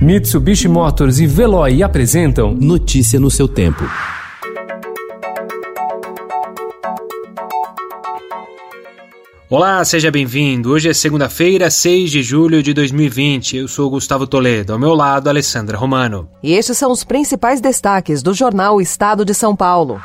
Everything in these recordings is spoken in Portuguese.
Mitsubishi Motors e Veloy apresentam Notícia no seu tempo. Olá, seja bem-vindo. Hoje é segunda-feira, 6 de julho de 2020. Eu sou Gustavo Toledo, ao meu lado, Alessandra Romano. E estes são os principais destaques do jornal Estado de São Paulo.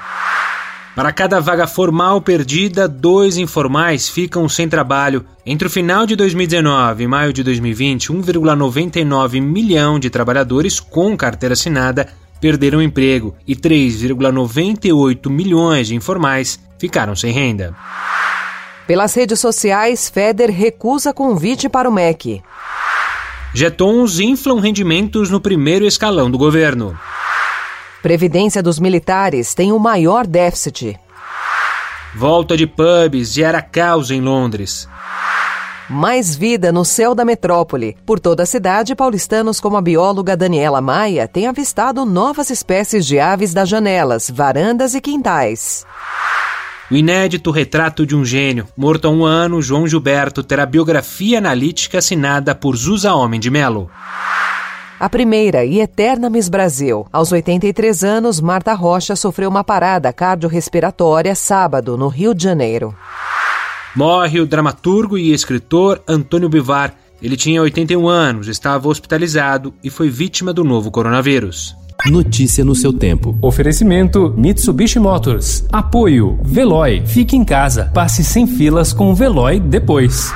Para cada vaga formal perdida, dois informais ficam sem trabalho. Entre o final de 2019 e maio de 2020, 1,99 milhão de trabalhadores com carteira assinada perderam emprego e 3,98 milhões de informais ficaram sem renda. Pelas redes sociais, Feder recusa convite para o MEC. Jetons inflam rendimentos no primeiro escalão do governo. Previdência dos militares tem o maior déficit. Volta de pubs gera caos em Londres. Mais vida no céu da metrópole. Por toda a cidade, paulistanos como a bióloga Daniela Maia têm avistado novas espécies de aves das janelas, varandas e quintais. O inédito retrato de um gênio. Morto há um ano, João Gilberto terá biografia analítica assinada por Zusa Homem de Melo. A primeira e eterna Miss Brasil. Aos 83 anos, Marta Rocha sofreu uma parada cardiorrespiratória sábado, no Rio de Janeiro. Morre o dramaturgo e escritor Antônio Bivar. Ele tinha 81 anos, estava hospitalizado e foi vítima do novo coronavírus. Notícia no seu tempo. Oferecimento Mitsubishi Motors. Apoio Veloy. Fique em casa. Passe sem filas com o Veloy depois.